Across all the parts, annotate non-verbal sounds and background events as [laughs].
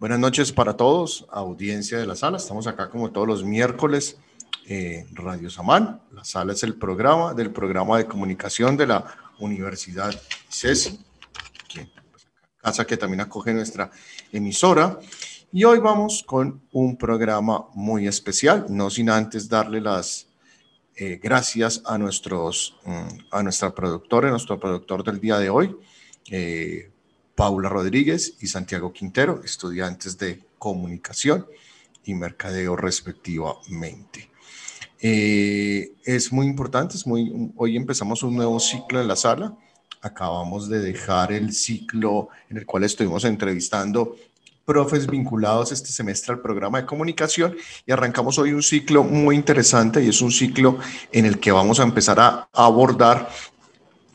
Buenas noches para todos, audiencia de la sala. Estamos acá como todos los miércoles, eh, Radio Samán. La sala es el programa del programa de comunicación de la Universidad CESI, que, pues, casa que también acoge nuestra emisora. Y hoy vamos con un programa muy especial, no sin antes darle las eh, gracias a, nuestros, mm, a nuestra productora, nuestro productor del día de hoy, eh, Paula Rodríguez y Santiago Quintero, estudiantes de comunicación y mercadeo respectivamente. Eh, es muy importante, hoy empezamos un nuevo ciclo en la sala. Acabamos de dejar el ciclo en el cual estuvimos entrevistando profes vinculados este semestre al programa de comunicación y arrancamos hoy un ciclo muy interesante y es un ciclo en el que vamos a empezar a abordar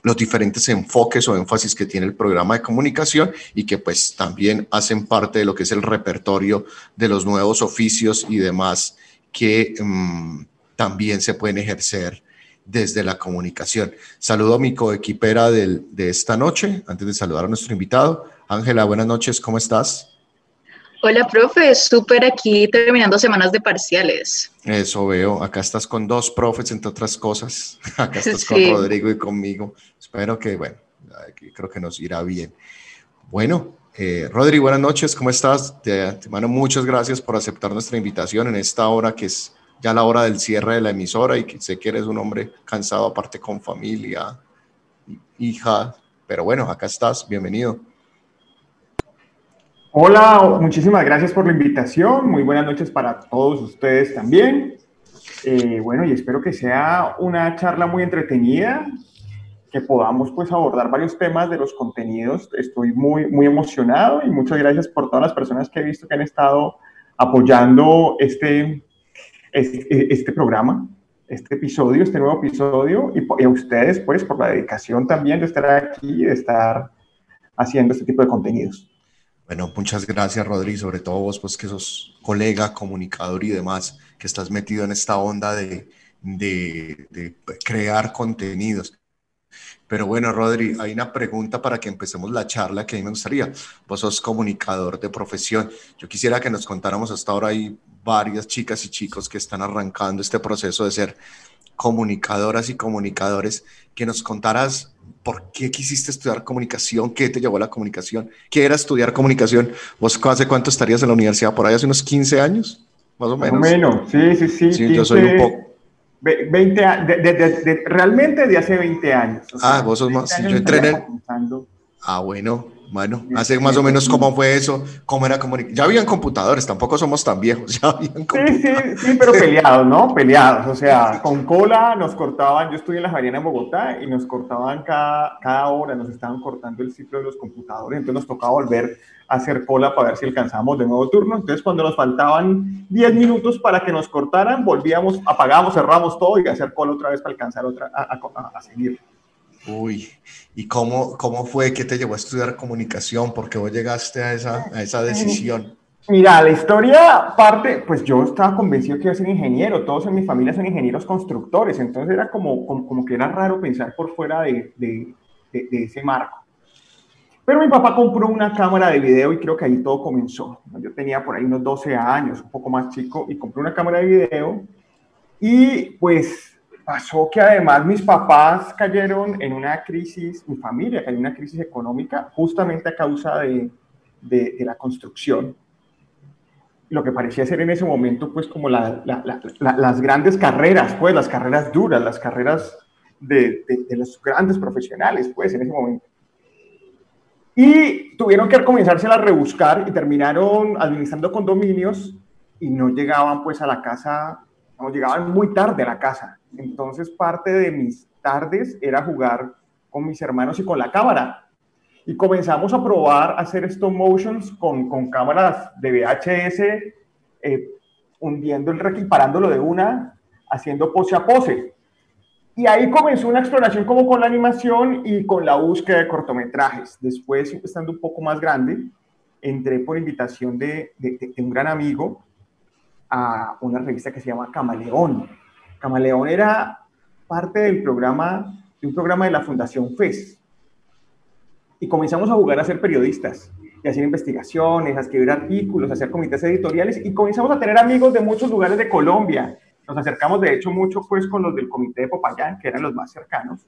los diferentes enfoques o énfasis que tiene el programa de comunicación y que pues también hacen parte de lo que es el repertorio de los nuevos oficios y demás que mm, también se pueden ejercer desde la comunicación. Saludo a mi coequipera de esta noche, antes de saludar a nuestro invitado. Ángela, buenas noches, ¿cómo estás? Hola, profe, súper aquí terminando semanas de parciales. Eso veo, acá estás con dos profes, entre otras cosas. [laughs] Acá estás con Rodrigo y conmigo. Espero que, bueno, creo que nos irá bien. Bueno, eh, Rodrigo, buenas noches, ¿cómo estás? De antemano, muchas gracias por aceptar nuestra invitación en esta hora que es ya la hora del cierre de la emisora y que sé que eres un hombre cansado aparte con familia, hija, pero bueno, acá estás, bienvenido. Hola, muchísimas gracias por la invitación. Muy buenas noches para todos ustedes también. Eh, bueno, y espero que sea una charla muy entretenida, que podamos pues abordar varios temas de los contenidos. Estoy muy, muy emocionado y muchas gracias por todas las personas que he visto que han estado apoyando este, este, este programa, este episodio, este nuevo episodio, y, a ustedes pues por la dedicación también de estar aquí y de estar haciendo este tipo de contenidos. Bueno, muchas gracias, Rodri, sobre todo vos, pues que sos colega, comunicador y demás, que estás metido en esta onda de, de, crear contenidos. Pero bueno, Rodri, hay una pregunta para que empecemos la charla que a mí me gustaría. Vos sos comunicador de profesión. Yo quisiera que nos contáramos hasta ahora, hay varias chicas y chicos que están arrancando este proceso de ser comunicadoras y comunicadores, que nos contaras por qué quisiste estudiar comunicación, qué te llevó a la comunicación, qué era estudiar comunicación. ¿Vos hace cuánto estarías en la universidad? ¿Por ahí hace unos 15 años? Más o menos. Más o menos, sí, sí, sí. sí yo soy un poco... 20, de, realmente de hace 20 años. ah, vos sos más. Yo entré Ah, bueno. Bueno, hace más o menos cómo fue eso, cómo era comunicación. Ya habían computadores, tampoco somos tan viejos, [laughs] ya habían Sí, sí, sí, pero peleados, ¿no? Peleados, o sea, con cola nos cortaban, yo estuve en la Javeriana en Bogotá y nos cortaban cada, cada hora, nos estaban cortando el ciclo de los computadores, entonces nos tocaba volver a hacer cola para ver si alcanzábamos de nuevo turno. Entonces, cuando nos faltaban 10 minutos para que nos cortaran, volvíamos, apagábamos, cerramos todo y hacer cola otra vez para alcanzar otra, a, a, a seguir. Uy, ¿y cómo, cómo fue que te llevó a estudiar comunicación? ¿Por qué vos llegaste a esa, a esa decisión? Mira, la historia parte, pues yo estaba convencido que iba a ser ingeniero, todos en mi familia son ingenieros constructores, entonces era como, como, que era raro pensar por fuera de, de, de, ese marco. Pero mi papá compró una cámara de video y creo que ahí todo comenzó. Yo tenía por ahí unos 12 años, un poco más chico, y compré una cámara de video y pues pasó que además mis papás cayeron en una crisis, mi familia cayó en una crisis económica justamente a causa de, la construcción. Lo que parecía ser en ese momento, pues, como la, las grandes carreras, pues, las carreras duras, las carreras de, de, los grandes profesionales, pues, en ese momento. Y tuvieron que comenzarse a rebuscar y terminaron administrando condominios y no llegaban, pues, a la casa, llegaban muy tarde a la casa entonces parte de mis tardes era jugar con mis hermanos y con la cámara. Y comenzamos a probar a hacer stop motions con, con cámaras de VHS, eh, hundiendo el rec parándolo de una, haciendo pose a pose. Y ahí comenzó una exploración como con la animación y con la búsqueda de cortometrajes. Después, estando un poco más grande, entré por invitación de, de un gran amigo a una revista que se llama Camaleón Camaleón era parte del programa, de un programa de la Fundación FES. Y comenzamos a jugar a ser periodistas. y hacer investigaciones, a escribir artículos, a hacer comités editoriales y comenzamos a tener amigos de muchos lugares de Colombia. Nos acercamos de hecho mucho pues con los del comité de Popayán, que eran los más cercanos.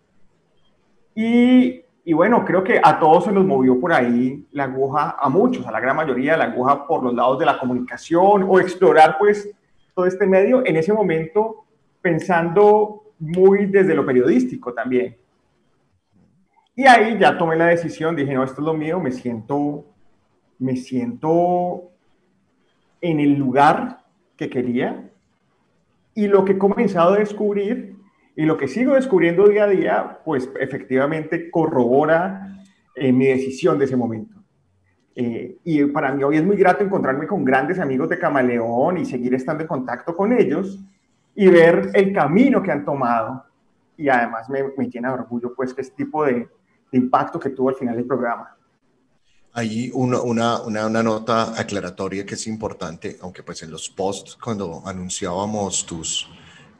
Y, y bueno, creo que a todos se nos movió por ahí la aguja, a muchos, a la gran mayoría, la aguja por los lados de la comunicación o explorar pues todo este medio en ese momento pensando muy desde lo periodístico también. Y ahí ya tomé la decisión, dije, no, esto es lo mío, me siento me siento en el lugar que quería y lo que he comenzado a descubrir y lo que sigo descubriendo día a día, pues efectivamente corrobora eh, mi decisión de ese momento. Eh, y para mí hoy es muy grato encontrarme con grandes amigos de Camaleón y seguir estando en contacto con ellos y ver el camino que han tomado. Y además me, me llena de orgullo pues este tipo de, de impacto que tuvo al final del programa. Hay una, una, una, nota aclaratoria que es importante, aunque pues en los posts cuando anunciábamos tus,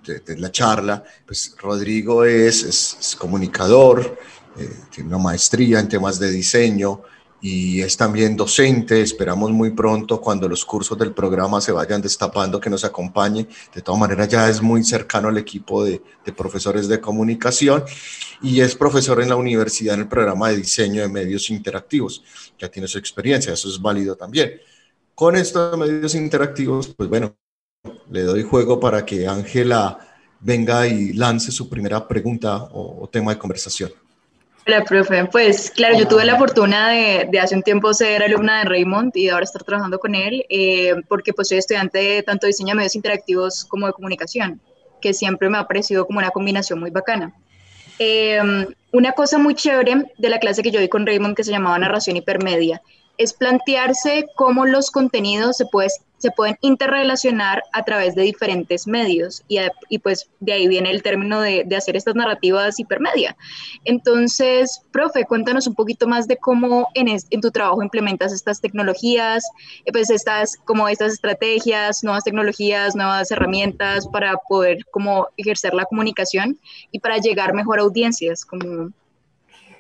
de, la charla, pues Rodrigo es, es, comunicador, eh, tiene una maestría en temas de diseño, y es también docente. Esperamos muy pronto, cuando los cursos del programa se vayan destapando, que nos acompañe. De todas maneras, ya es muy cercano al equipo de, de, profesores de comunicación y es profesor en la universidad en el programa de diseño de medios interactivos. Ya tiene su experiencia, eso es válido también. Con estos medios interactivos, pues bueno, le doy juego para que Ángela venga y lance su primera pregunta o, o tema de conversación. Hola, profe. Pues claro, yo tuve la fortuna de, de, hace un tiempo ser alumna de Raymond y ahora estar trabajando con él, eh, porque pues soy estudiante de tanto diseño de medios interactivos como de comunicación, que siempre me ha parecido como una combinación muy bacana. Eh, una cosa muy chévere de la clase que yo di con Raymond que se llamaba narración hipermedia es plantearse cómo los contenidos se, se pueden interrelacionar a través de diferentes medios y, y pues de ahí viene el término de, de, hacer estas narrativas hipermedia. Entonces, profe, cuéntanos un poquito más de cómo en, en tu trabajo implementas estas tecnologías, eh, pues estas, como estas estrategias, nuevas tecnologías, nuevas herramientas para poder como ejercer la comunicación y para llegar mejor a audiencias, como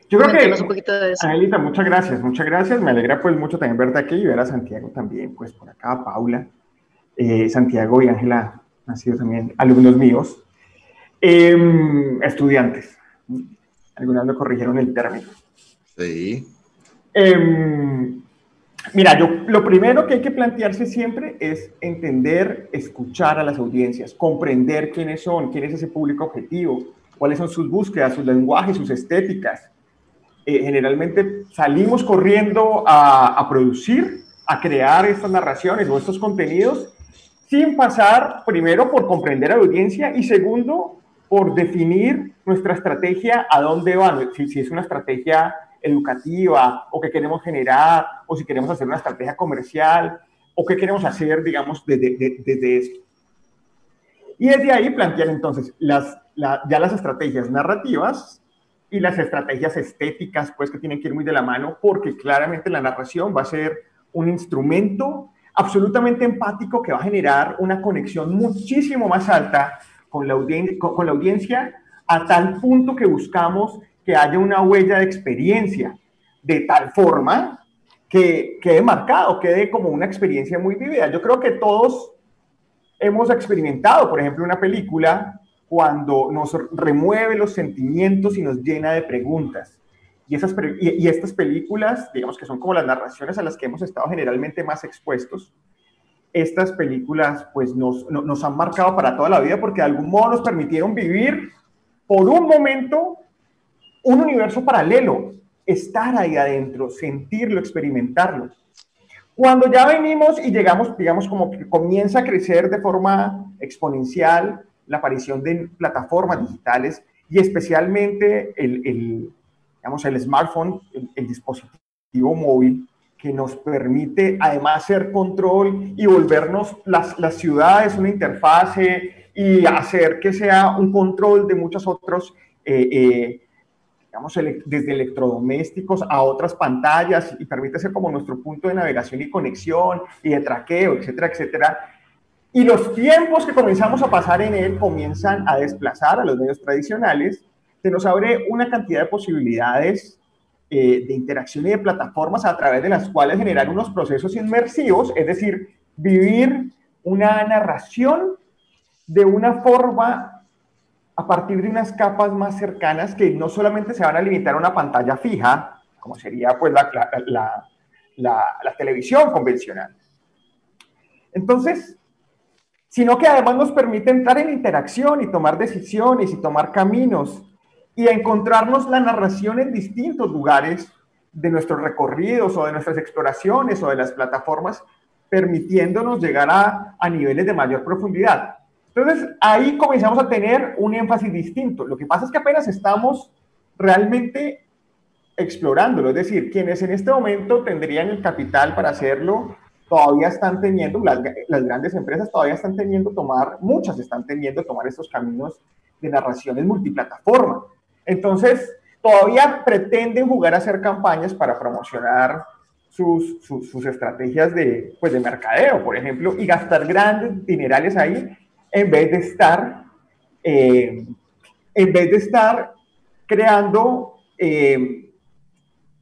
yo creo que, un poquito de eso. Angelita, muchas gracias, muchas gracias. Me alegra pues mucho también verte aquí y ver a Santiago también, pues por acá, Paula. Eh, Santiago y Ángela han sido también alumnos míos. Em, estudiantes. Algunas me corrigieron el término. Sí. Em, mira, yo lo primero que hay que plantearse siempre es entender, escuchar a las audiencias, comprender quiénes son, quién es ese público objetivo, cuáles son sus búsquedas, sus lenguajes, sus estéticas eh, generalmente salimos corriendo a, producir, a crear estas narraciones o estos contenidos sin pasar primero por comprender a la audiencia y segundo por definir nuestra estrategia a dónde va, si, si es una estrategia educativa o que queremos generar o si queremos hacer una estrategia comercial o qué queremos hacer, digamos, desde, desde esto. Y desde ahí plantear entonces las, ya las estrategias narrativas y las estrategias estéticas, pues que tienen que ir muy de la mano, porque claramente la narración va a ser un instrumento absolutamente empático que va a generar una conexión muchísimo más alta con la, audiencia, a tal punto que buscamos que haya una huella de experiencia, de tal forma que quede marcado, quede como una experiencia muy vivida. Yo creo que todos hemos experimentado, por ejemplo, una película cuando nos remueve los sentimientos y nos llena de preguntas. Y, esas, y, estas películas, digamos que son como las narraciones a las que hemos estado generalmente más expuestos, estas películas pues nos, nos han marcado para toda la vida porque de algún modo nos permitieron vivir por un momento un universo paralelo, estar ahí adentro, sentirlo, experimentarlo. Cuando ya venimos y llegamos, digamos, como que comienza a crecer de forma exponencial la aparición de plataformas digitales y especialmente el, el digamos, el smartphone, el, dispositivo móvil, que nos permite además hacer control y volvernos las, las ciudades una interfase y hacer que sea un control de muchos otros, eh, eh, digamos, desde electrodomésticos a otras pantallas y permite ser como nuestro punto de navegación y conexión y de traqueo, etcétera, etcétera y los tiempos que comenzamos a pasar en él comienzan a desplazar a los medios tradicionales, se nos abre una cantidad de posibilidades eh, de interacción y de plataformas a través de las cuales generar unos procesos inmersivos, es decir, vivir una narración de una forma a partir de unas capas más cercanas que no solamente se van a limitar a una pantalla fija, como sería pues la, la, la, la televisión convencional. Entonces, sino que además nos permite entrar en interacción y tomar decisiones y tomar caminos y encontrarnos la narración en distintos lugares de nuestros recorridos o de nuestras exploraciones o de las plataformas, permitiéndonos llegar a, a niveles de mayor profundidad. Entonces, ahí comenzamos a tener un énfasis distinto. Lo que pasa es que apenas estamos realmente explorándolo, es decir, quienes en este momento tendrían el capital para hacerlo, todavía están teniendo, las, las, grandes empresas todavía están teniendo tomar, muchas están teniendo tomar estos caminos de narraciones multiplataforma. Entonces, todavía pretenden jugar a hacer campañas para promocionar sus, sus, estrategias de, pues, de mercadeo, por ejemplo, y gastar grandes dinerales ahí en vez de estar, eh, en vez de estar creando eh,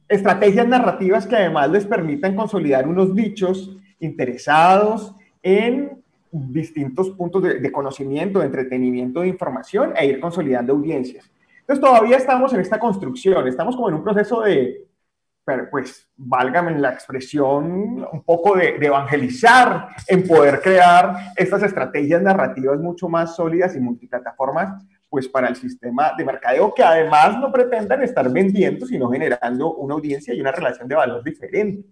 estrategias narrativas que además les permitan consolidar unos nichos interesados en distintos puntos de, conocimiento, de entretenimiento, de información e ir consolidando audiencias. Entonces todavía estamos en esta construcción, estamos como en un proceso de, pues, válgame la expresión, un poco de, evangelizar, en poder crear estas estrategias narrativas mucho más sólidas y multiplataformas, pues para el sistema de mercadeo que además no pretendan estar vendiendo, sino generando una audiencia y una relación de valor diferente,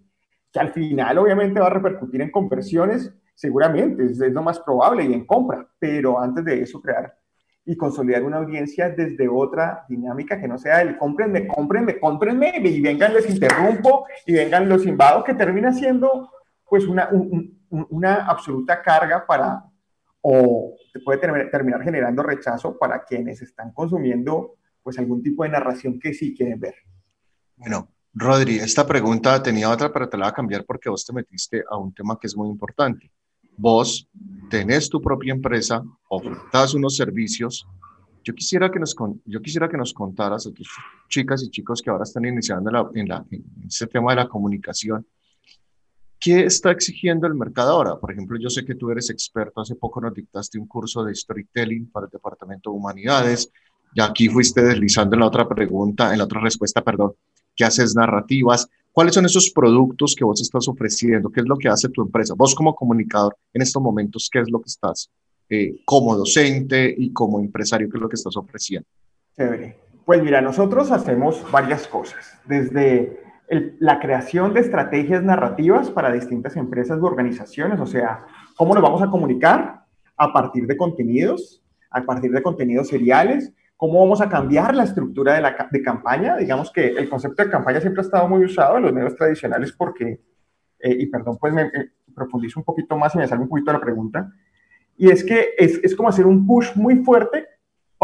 que al final obviamente va a repercutir en conversiones, seguramente, es, es lo más probable, y en compra, pero antes de eso crear y consolidar una audiencia desde otra dinámica que no sea el cómprenme, cómprenme, cómprenme y vengan les interrumpo y vengan los invado, que termina siendo pues una, un, una absoluta carga para, o puede terminar, terminar generando rechazo para quienes están consumiendo pues algún tipo de narración que sí quieren ver. Bueno, Rodri, esta pregunta tenía otra, pero te la voy a cambiar porque vos te metiste a un tema que es muy importante vos tenés tu propia empresa, ofertas unos servicios. Yo quisiera que nos, yo quisiera que nos contaras a tus chicas y chicos que ahora están iniciando la, en, la, en este tema de la comunicación, ¿qué está exigiendo el mercado ahora? Por ejemplo, yo sé que tú eres experto, hace poco nos dictaste un curso de storytelling para el Departamento de Humanidades, y aquí fuiste deslizando en la otra pregunta, en la otra respuesta, perdón, que haces narrativas. ¿Cuáles son esos productos que vos estás ofreciendo? ¿Qué es lo que hace tu empresa? Vos como comunicador en estos momentos, ¿qué es lo que estás eh, como docente y como empresario, qué es lo que estás ofreciendo? Chévere. Pues mira, nosotros hacemos varias cosas, desde la creación de estrategias narrativas para distintas empresas u organizaciones, o sea, cómo nos vamos a comunicar a partir de contenidos, a partir de contenidos seriales, ¿Cómo vamos a cambiar la estructura de, la, de campaña? Digamos que el concepto de campaña siempre ha estado muy usado en los medios tradicionales porque, eh, y perdón, pues me, profundizo un poquito más y me sale un poquito la pregunta, y es que es, es, como hacer un push muy fuerte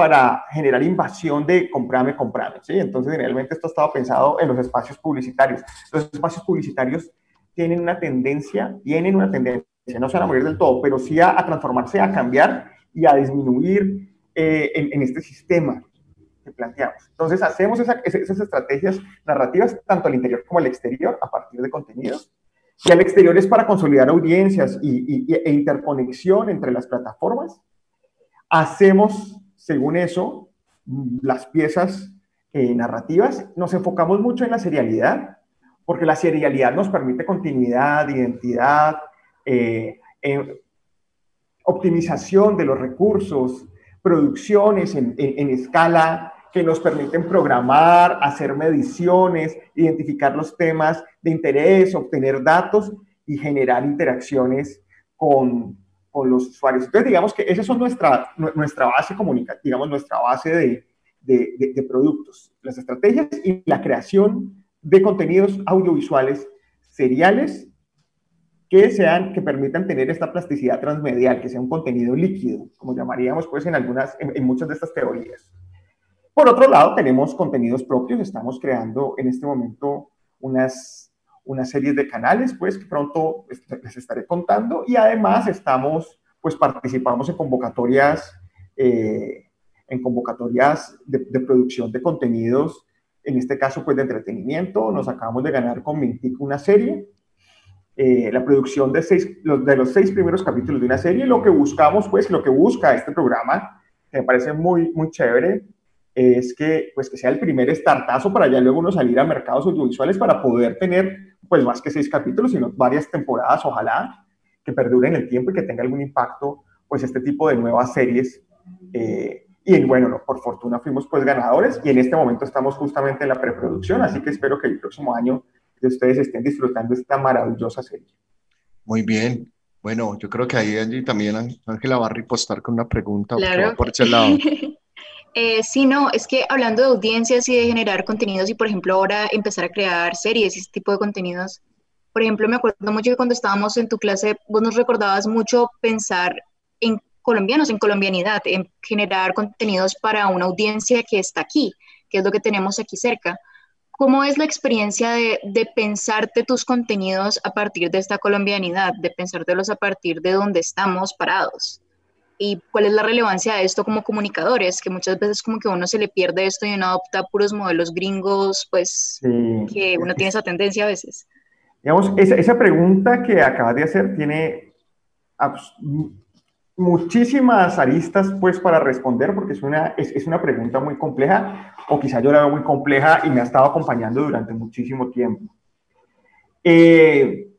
para generar invasión de comprame, comprame, ¿sí? Entonces, realmente esto ha estado pensado en los espacios publicitarios. Los espacios publicitarios tienen una tendencia, tienen una tendencia, no se van a morir del todo, pero sí a, a transformarse, a cambiar y a disminuir eh, en, en, este sistema que planteamos. Entonces, hacemos esa, esas estrategias narrativas tanto al interior como al exterior a partir de contenidos. Y al exterior es para consolidar audiencias y, y, e interconexión entre las plataformas. Hacemos, según eso, las piezas eh, narrativas. Nos enfocamos mucho en la serialidad, porque la serialidad nos permite continuidad, identidad, eh, eh, optimización de los recursos, producciones en, escala que nos permiten programar, hacer mediciones, identificar los temas de interés, obtener datos y generar interacciones con, con los usuarios. Entonces, digamos que esa es nuestra, nuestra base comunicativa, digamos, nuestra base de, de, de, de productos, las estrategias y la creación de contenidos audiovisuales seriales que sean, que permitan tener esta plasticidad transmedial, que sea un contenido líquido, como llamaríamos pues en algunas, en, en, muchas de estas teorías. Por otro lado, tenemos contenidos propios, estamos creando en este momento unas, unas series de canales, pues que pronto les estaré contando, y además estamos, pues participamos en convocatorias, eh, en convocatorias de, de producción de contenidos en este caso pues de entretenimiento, nos acabamos de ganar con Mintic una serie, eh, la producción de, seis, los, de los seis primeros capítulos de una serie, lo que buscamos pues, lo que busca este programa, que me parece muy, muy chévere, es que, pues, que sea el primer startazo para ya luego uno salir a mercados audiovisuales para poder tener pues más que seis capítulos, sino varias temporadas, ojalá, que perduren el tiempo y que tenga algún impacto pues este tipo de nuevas series. Eh, y bueno, por fortuna fuimos pues ganadores y en este momento estamos justamente en la preproducción, así que espero que el próximo año ustedes estén disfrutando esta maravillosa serie. Muy bien. Bueno, yo creo que ahí allí también Ángela va a ripostar con una pregunta claro. por ese lado. [laughs] eh, sí, no, es que hablando de audiencias y de generar contenidos y por ejemplo ahora empezar a crear series y ese tipo de contenidos, por ejemplo, me acuerdo mucho que cuando estábamos en tu clase, vos nos recordabas mucho pensar en colombianos, en colombianidad, en generar contenidos para una audiencia que está aquí, que es lo que tenemos aquí cerca. ¿Cómo es la experiencia de, de, pensarte tus contenidos a partir de esta colombianidad, de pensártelos a partir de donde estamos parados? ¿Y cuál es la relevancia de esto como comunicadores? Que muchas veces como que uno se le pierde esto y uno adopta puros modelos gringos, pues sí. que uno tiene esa tendencia a veces. Digamos, esa, esa pregunta que acabas de hacer tiene muchísimas aristas pues para responder porque es una, es, es, una pregunta muy compleja o quizá yo la veo muy compleja y me ha estado acompañando durante muchísimo tiempo. Eh,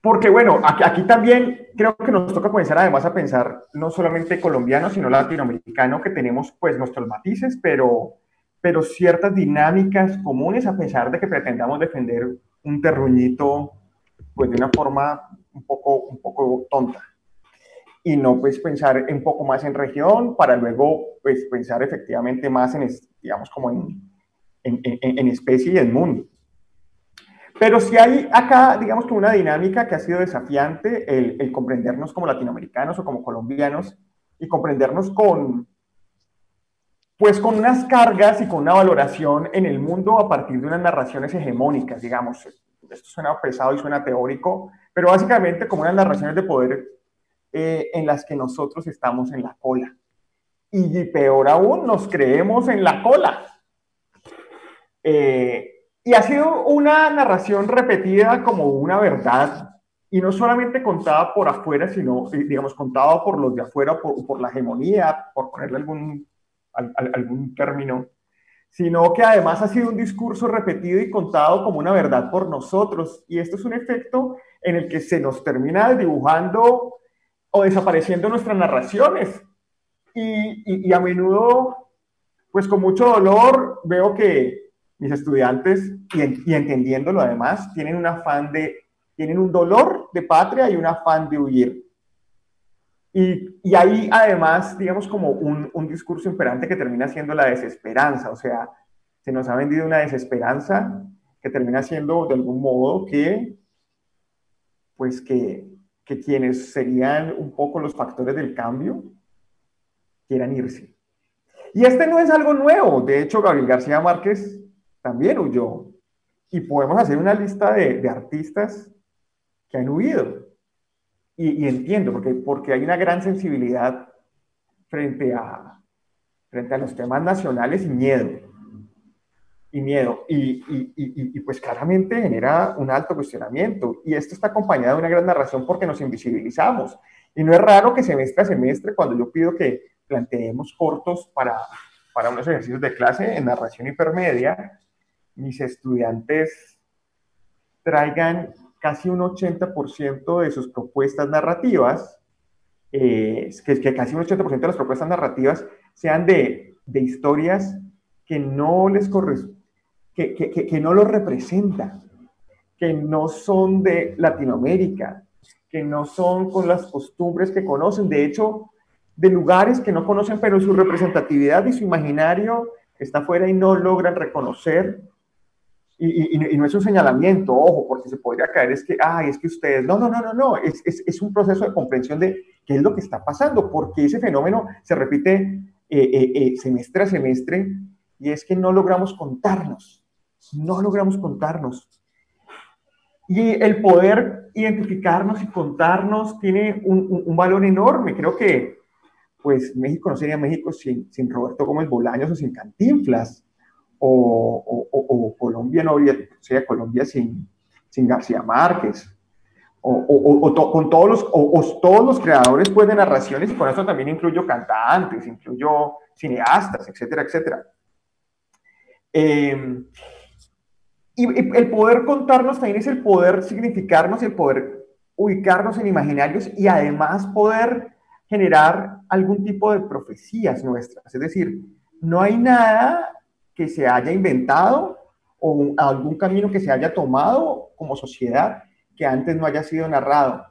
porque bueno, aquí, aquí, también creo que nos toca comenzar además a pensar no solamente colombiano, sino latinoamericano, que tenemos pues nuestros matices, pero, pero ciertas dinámicas comunes a pesar de que pretendamos defender un terruñito pues de una forma un poco, un poco tonta y no pues pensar un poco más en región para luego pues pensar efectivamente más en, digamos, como en, en, en, en especie y en mundo. Pero si hay acá, digamos que una dinámica que ha sido desafiante, el, el, comprendernos como latinoamericanos o como colombianos y comprendernos con, pues con unas cargas y con una valoración en el mundo a partir de unas narraciones hegemónicas, digamos. Esto suena pesado y suena teórico, pero básicamente como unas narraciones de poder eh, en las que nosotros estamos en la cola. Y peor aún, nos creemos en la cola. Eh, y ha sido una narración repetida como una verdad, y no solamente contada por afuera, sino, eh, digamos, contada por los de afuera, por, por la hegemonía, por ponerle algún, al, algún término, sino que además ha sido un discurso repetido y contado como una verdad por nosotros. Y esto es un efecto en el que se nos termina dibujando o desapareciendo nuestras narraciones. Y, y, a menudo, pues con mucho dolor, veo que mis estudiantes, y, y, entendiéndolo además, tienen un afán de, tienen un dolor de patria y un afán de huir. Y, y ahí además, digamos, como un, un discurso imperante que termina siendo la desesperanza, o sea, se nos ha vendido una desesperanza que termina siendo de algún modo que, pues que, que quienes serían un poco los factores del cambio quieran irse. Y este no es algo nuevo. De hecho, Gabriel García Márquez también huyó. Y podemos hacer una lista de, de artistas que han huido. Y, y, entiendo, porque, porque hay una gran sensibilidad frente a, frente a los temas nacionales y miedo y miedo. Y, y, y, pues claramente genera un alto cuestionamiento. Y esto está acompañado de una gran narración porque nos invisibilizamos. Y no es raro que semestre a semestre, cuando yo pido que planteemos cortos para, para unos ejercicios de clase en narración hipermedia, mis estudiantes traigan casi un 80% de sus propuestas narrativas, eh, que, casi un 80% de las propuestas narrativas sean de, de historias que no les corresponden que, que, que, no lo representan, que no son de Latinoamérica, que no son con las costumbres que conocen, de hecho, de lugares que no conocen, pero su representatividad y su imaginario está fuera y no logran reconocer. Y, y, y, no es un señalamiento, ojo, porque se podría caer, es que, ay, es que ustedes, no, no, no, no, no, es, es, es un proceso de comprensión de qué es lo que está pasando, porque ese fenómeno se repite eh, eh, eh, semestre a semestre, y es que no logramos contarnos no logramos contarnos. Y el poder identificarnos y contarnos tiene un, un, un valor enorme. Creo que, pues, México no sería México sin, sin Roberto Gómez Bolaños o sin Cantinflas, o, Colombia no habría, sea Colombia sin, sin García Márquez, o, con todos los, o, todos los creadores pues, de narraciones, y con eso también incluyo cantantes, incluyo cineastas, etcétera, etcétera. Eh, y, el poder contarnos también es el poder significarnos, el poder ubicarnos en imaginarios y además poder generar algún tipo de profecías nuestras. Es decir, no hay nada que se haya inventado o algún camino que se haya tomado como sociedad que antes no haya sido narrado.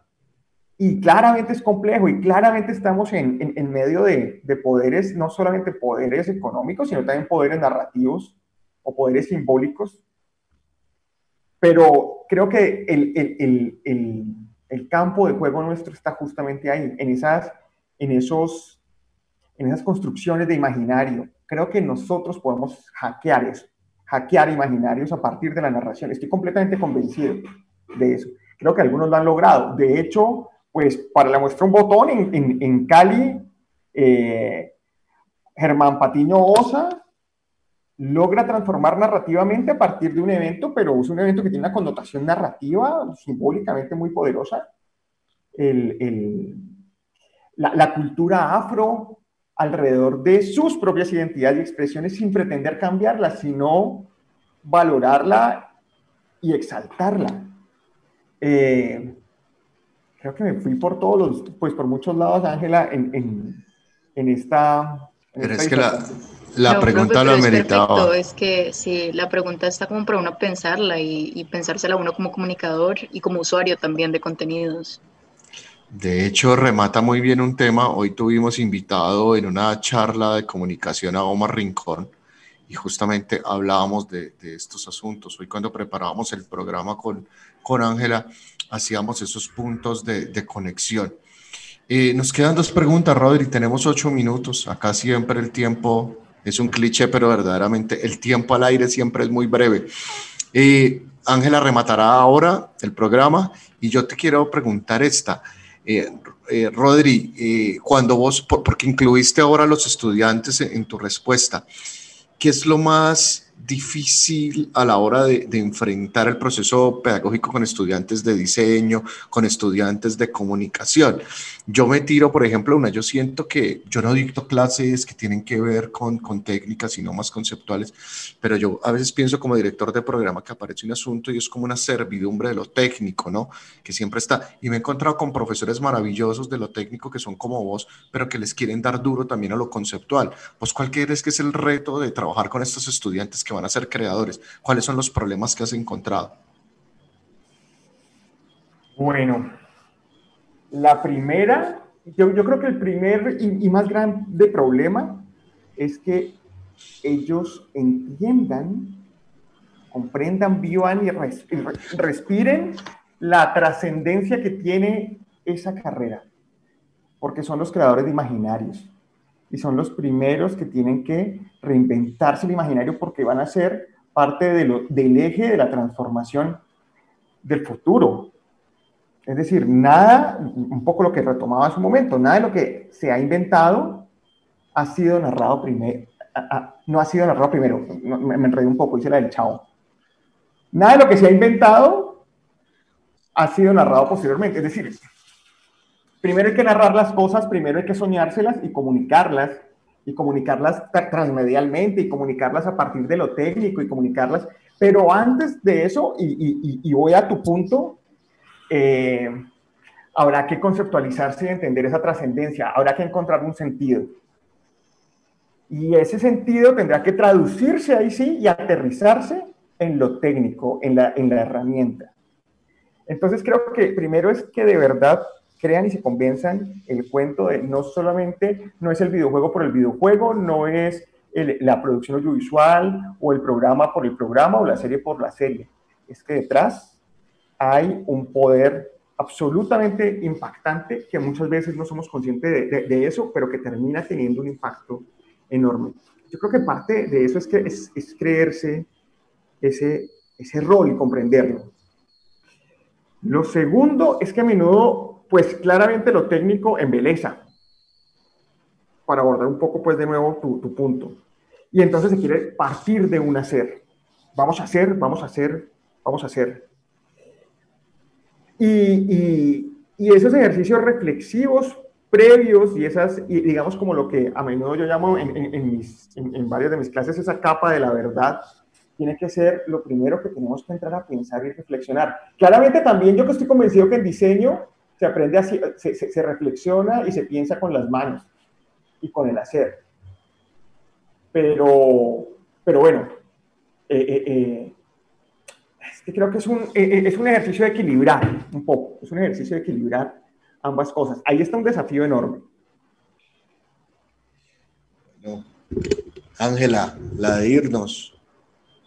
Y claramente es complejo y claramente estamos en, en, medio de, de, poderes, no solamente poderes económicos, sino también poderes narrativos o poderes simbólicos. Pero creo que el, el, el, el campo de juego nuestro está justamente ahí, en esas, en, esos, en esas construcciones de imaginario. Creo que nosotros podemos hackear eso, hackear imaginarios a partir de la narración. Estoy completamente convencido de eso. Creo que algunos lo han logrado. De hecho, pues para la muestra un botón en, en, Cali, eh, Germán Patiño Osa logra transformar narrativamente a partir de un evento, pero es un evento que tiene una connotación narrativa simbólicamente muy poderosa. El, la, la, cultura afro alrededor de sus propias identidades y expresiones sin pretender cambiarla, sino valorarla y exaltarla. Eh, creo que me fui por todos los, pues por muchos lados, Ángela, en, en, en, esta... pero es que la, la pregunta lo ameritaba. Es, que sí, la pregunta está como para uno pensarla y, y pensársela uno como comunicador y como usuario también de contenidos. De hecho, remata muy bien un tema. Hoy tuvimos invitado en una charla de comunicación a Omar Rincón y justamente hablábamos de, estos asuntos. Hoy cuando preparábamos el programa con Ángela hacíamos esos puntos de, de conexión. Eh, nos quedan dos preguntas, Rodri. Tenemos ocho minutos. Acá siempre el tiempo es un cliché, pero verdaderamente el tiempo al aire siempre es muy breve. Eh, Ángela rematará ahora el programa y yo te quiero preguntar esta. Eh, Rodri, cuando vos, porque incluiste ahora a los estudiantes en tu respuesta, ¿qué es lo más difícil a la hora de, enfrentar el proceso pedagógico con estudiantes de diseño, con estudiantes de comunicación. Yo me tiro, por ejemplo, una, yo siento que yo no dicto clases que tienen que ver con, con técnicas, sino más conceptuales, pero yo a veces pienso como director de programa que aparece un asunto y es como una servidumbre de lo técnico, ¿no? Que siempre está. Y me he encontrado con profesores maravillosos de lo técnico que son como vos, pero que les quieren dar duro también a lo conceptual. ¿Vos cuál crees que es el reto de trabajar con estos estudiantes que van a ser creadores? ¿Cuáles son los problemas que has encontrado? Bueno, la primera, yo, creo que el primer y, más grande problema es que ellos entiendan, comprendan, vivan y, respiren la trascendencia que tiene esa carrera, porque son los creadores de imaginarios y son los primeros que tienen que reinventarse el imaginario porque van a ser parte de lo, del eje de la transformación del futuro. Es decir, nada, un poco lo que retomaba en su momento, nada de lo que se ha inventado ha sido narrado primero, no ha sido narrado primero, me, me enredé un poco, hice la del chao. Nada de lo que se ha inventado ha sido narrado posteriormente. Es decir, primero hay que narrar las cosas, primero hay que soñárselas y comunicarlas, y comunicarlas transmedialmente, y comunicarlas a partir de lo técnico, y comunicarlas. Pero antes de eso, y, voy a tu punto, eh, habrá que conceptualizarse y entender esa trascendencia, habrá que encontrar un sentido. Y ese sentido tendrá que traducirse ahí sí y aterrizarse en lo técnico, en la, en la herramienta. Entonces creo que primero es que de verdad crean y se convenzan el cuento de no solamente, no es el videojuego por el videojuego, no es la producción audiovisual o el programa por el programa o la serie por la serie. Es que detrás hay un poder absolutamente impactante que muchas veces no somos conscientes de, eso, pero que termina teniendo un impacto enorme. Yo creo que parte de eso es, que es, es creerse ese, ese rol y comprenderlo. Lo segundo es que a menudo pues claramente lo técnico embeleza, para abordar un poco pues de nuevo tu, punto. Y entonces se quiere partir de un hacer. Vamos a hacer, vamos a hacer, vamos a hacer. Y, esos ejercicios reflexivos previos y esas, digamos como lo que a menudo yo llamo en, en varias de mis clases esa capa de la verdad, tiene que ser lo primero que tenemos que entrar a pensar y reflexionar. Claramente también yo que estoy convencido que en diseño se aprende así, se, se, reflexiona y se piensa con las manos y con el hacer. Pero, pero bueno, eh, eh, eh, es que creo que es un, es un ejercicio de equilibrar un poco, es un ejercicio de equilibrar ambas cosas. Ahí está un desafío enorme. Ángela, la de irnos.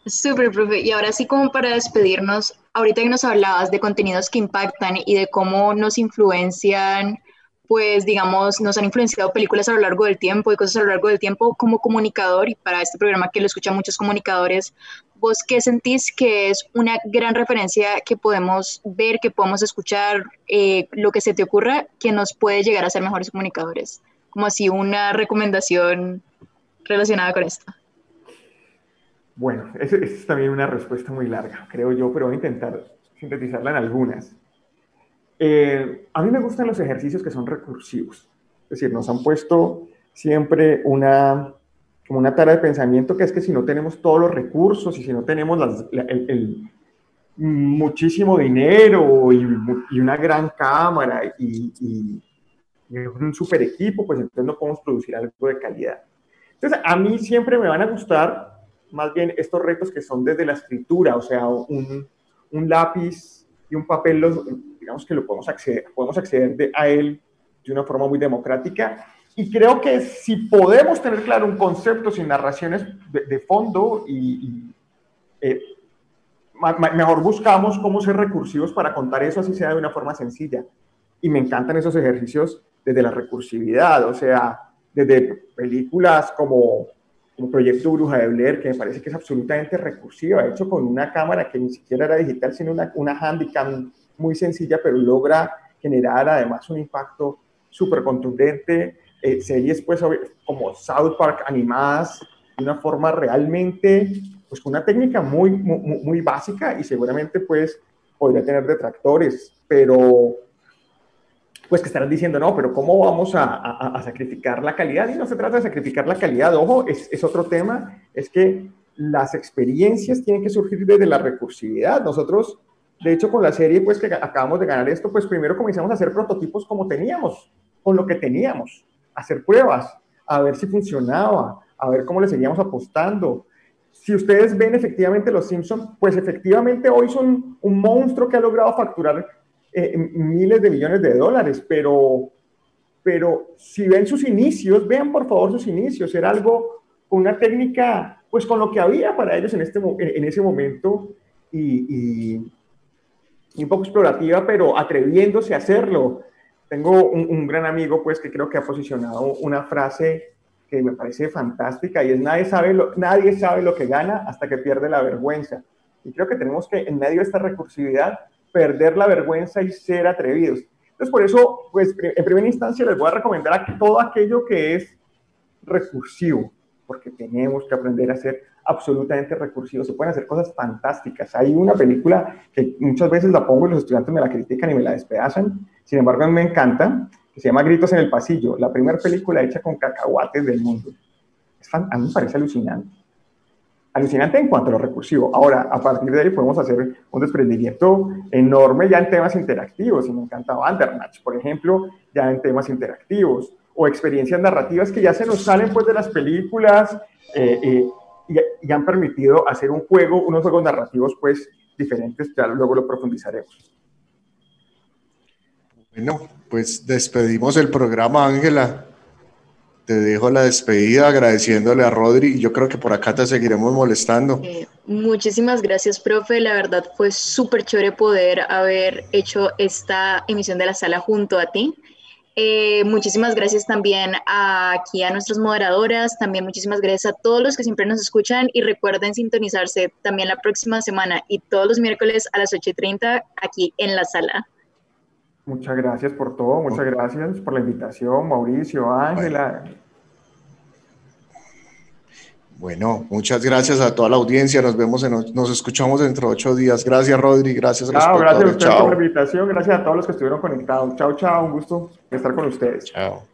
Súper, profe. Y ahora sí, como para despedirnos, ahorita que nos hablabas de contenidos que impactan y de cómo nos influencian, pues digamos, nos han influenciado películas a lo largo del tiempo y cosas a lo largo del tiempo como comunicador y para este programa que lo escuchan muchos comunicadores, ¿vos qué sentís que es una gran referencia que podemos ver, que podemos escuchar, eh, lo que se te ocurra, que nos puede llegar a ser mejores comunicadores? Como así una recomendación relacionada con esto. Bueno, esa es también una respuesta muy larga, creo yo, pero voy a intentar sintetizarla en algunas. Eh, a mí me gustan los ejercicios que son recursivos, es decir, nos han puesto siempre una, como una tarea de pensamiento que es que si no tenemos todos los recursos y si no tenemos el, muchísimo dinero y, una gran cámara y, y, un super equipo, pues entonces no podemos producir algo de calidad. Entonces, a mí siempre me van a gustar más bien estos retos que son desde la escritura, o sea, un, un lápiz y un papel, los, digamos que lo podemos acceder, podemos acceder a él de una forma muy democrática. Y creo que si podemos tener claro un concepto sin narraciones de, fondo y, eh, mejor buscamos cómo ser recursivos para contar eso así sea de una forma sencilla. Y me encantan esos ejercicios desde la recursividad, o sea, desde películas como un proyecto Bruja de Blair, que me parece que es absolutamente recursiva, hecho con una cámara que ni siquiera era digital, sino una, una handicam muy sencilla, pero logra generar además un impacto súper contundente. Eh, series pues como South Park animadas de una forma realmente, pues con una técnica muy, muy, muy básica y seguramente pues podría tener detractores, pero pues que estarán diciendo, no, pero ¿cómo vamos a, sacrificar la calidad? Y no se trata de sacrificar la calidad, ojo, es, otro tema, es que las experiencias tienen que surgir desde la recursividad. Nosotros, de hecho, con la serie, pues que acabamos de ganar esto, pues primero comenzamos a hacer prototipos como teníamos, con lo que teníamos, hacer pruebas, a ver si funcionaba, a ver cómo le seguíamos apostando. Si ustedes ven efectivamente los Simpsons, pues efectivamente hoy son un monstruo que ha logrado facturar eh, miles de millones de dólares, pero, pero si ven sus inicios, vean por favor sus inicios, era algo con una técnica, pues con lo que había para ellos en, este, en ese momento y, y, un poco explorativa, pero atreviéndose a hacerlo. Tengo un, un, gran amigo, pues, que creo que ha posicionado una frase que me parece fantástica y es nadie sabe, lo, nadie sabe lo que gana hasta que pierde la vergüenza. Y creo que tenemos que, en medio de esta recursividad, perder la vergüenza y ser atrevidos. Entonces, por eso, pues, en primera instancia les voy a recomendar todo aquello que es recursivo, porque tenemos que aprender a ser absolutamente recursivos. Se pueden hacer cosas fantásticas. Hay una película que muchas veces la pongo y los estudiantes me la critican y me la despedazan. Sin embargo, me encanta, que se llama Gritos en el Pasillo, la primera película hecha con cacahuates del mundo. a mí me parece alucinante alucinante en cuanto a lo recursivo. Ahora, a partir de ahí podemos hacer un desprendimiento enorme ya en temas interactivos. Y me encanta Bandersnatch, por ejemplo, ya en temas interactivos. O experiencias narrativas que ya se nos salen pues de las películas eh, eh, y, han permitido hacer un juego, unos juegos narrativos pues diferentes. Ya luego lo profundizaremos. Bueno, pues despedimos el programa, Ángela te dejo la despedida agradeciéndole a Rodri yo creo que por acá te seguiremos molestando. Eh, muchísimas gracias, profe. La verdad fue súper chévere poder haber hecho esta emisión de la sala junto a ti. Eh, muchísimas gracias también aquí a nuestras moderadoras, también muchísimas gracias a todos los que siempre nos escuchan y recuerden sintonizarse también la próxima semana y todos los miércoles a las 8.30 aquí en la sala. Muchas gracias por todo, muchas gracias por la invitación, Mauricio, Ángela. Bueno, muchas gracias a toda la audiencia. Nos vemos, en, nos escuchamos dentro de ocho días. Gracias, Rodri. Gracias Chao, gracias a ustedes por la invitación. Gracias a todos los que estuvieron conectados. Chao, chao. Un gusto estar con ustedes. Chao.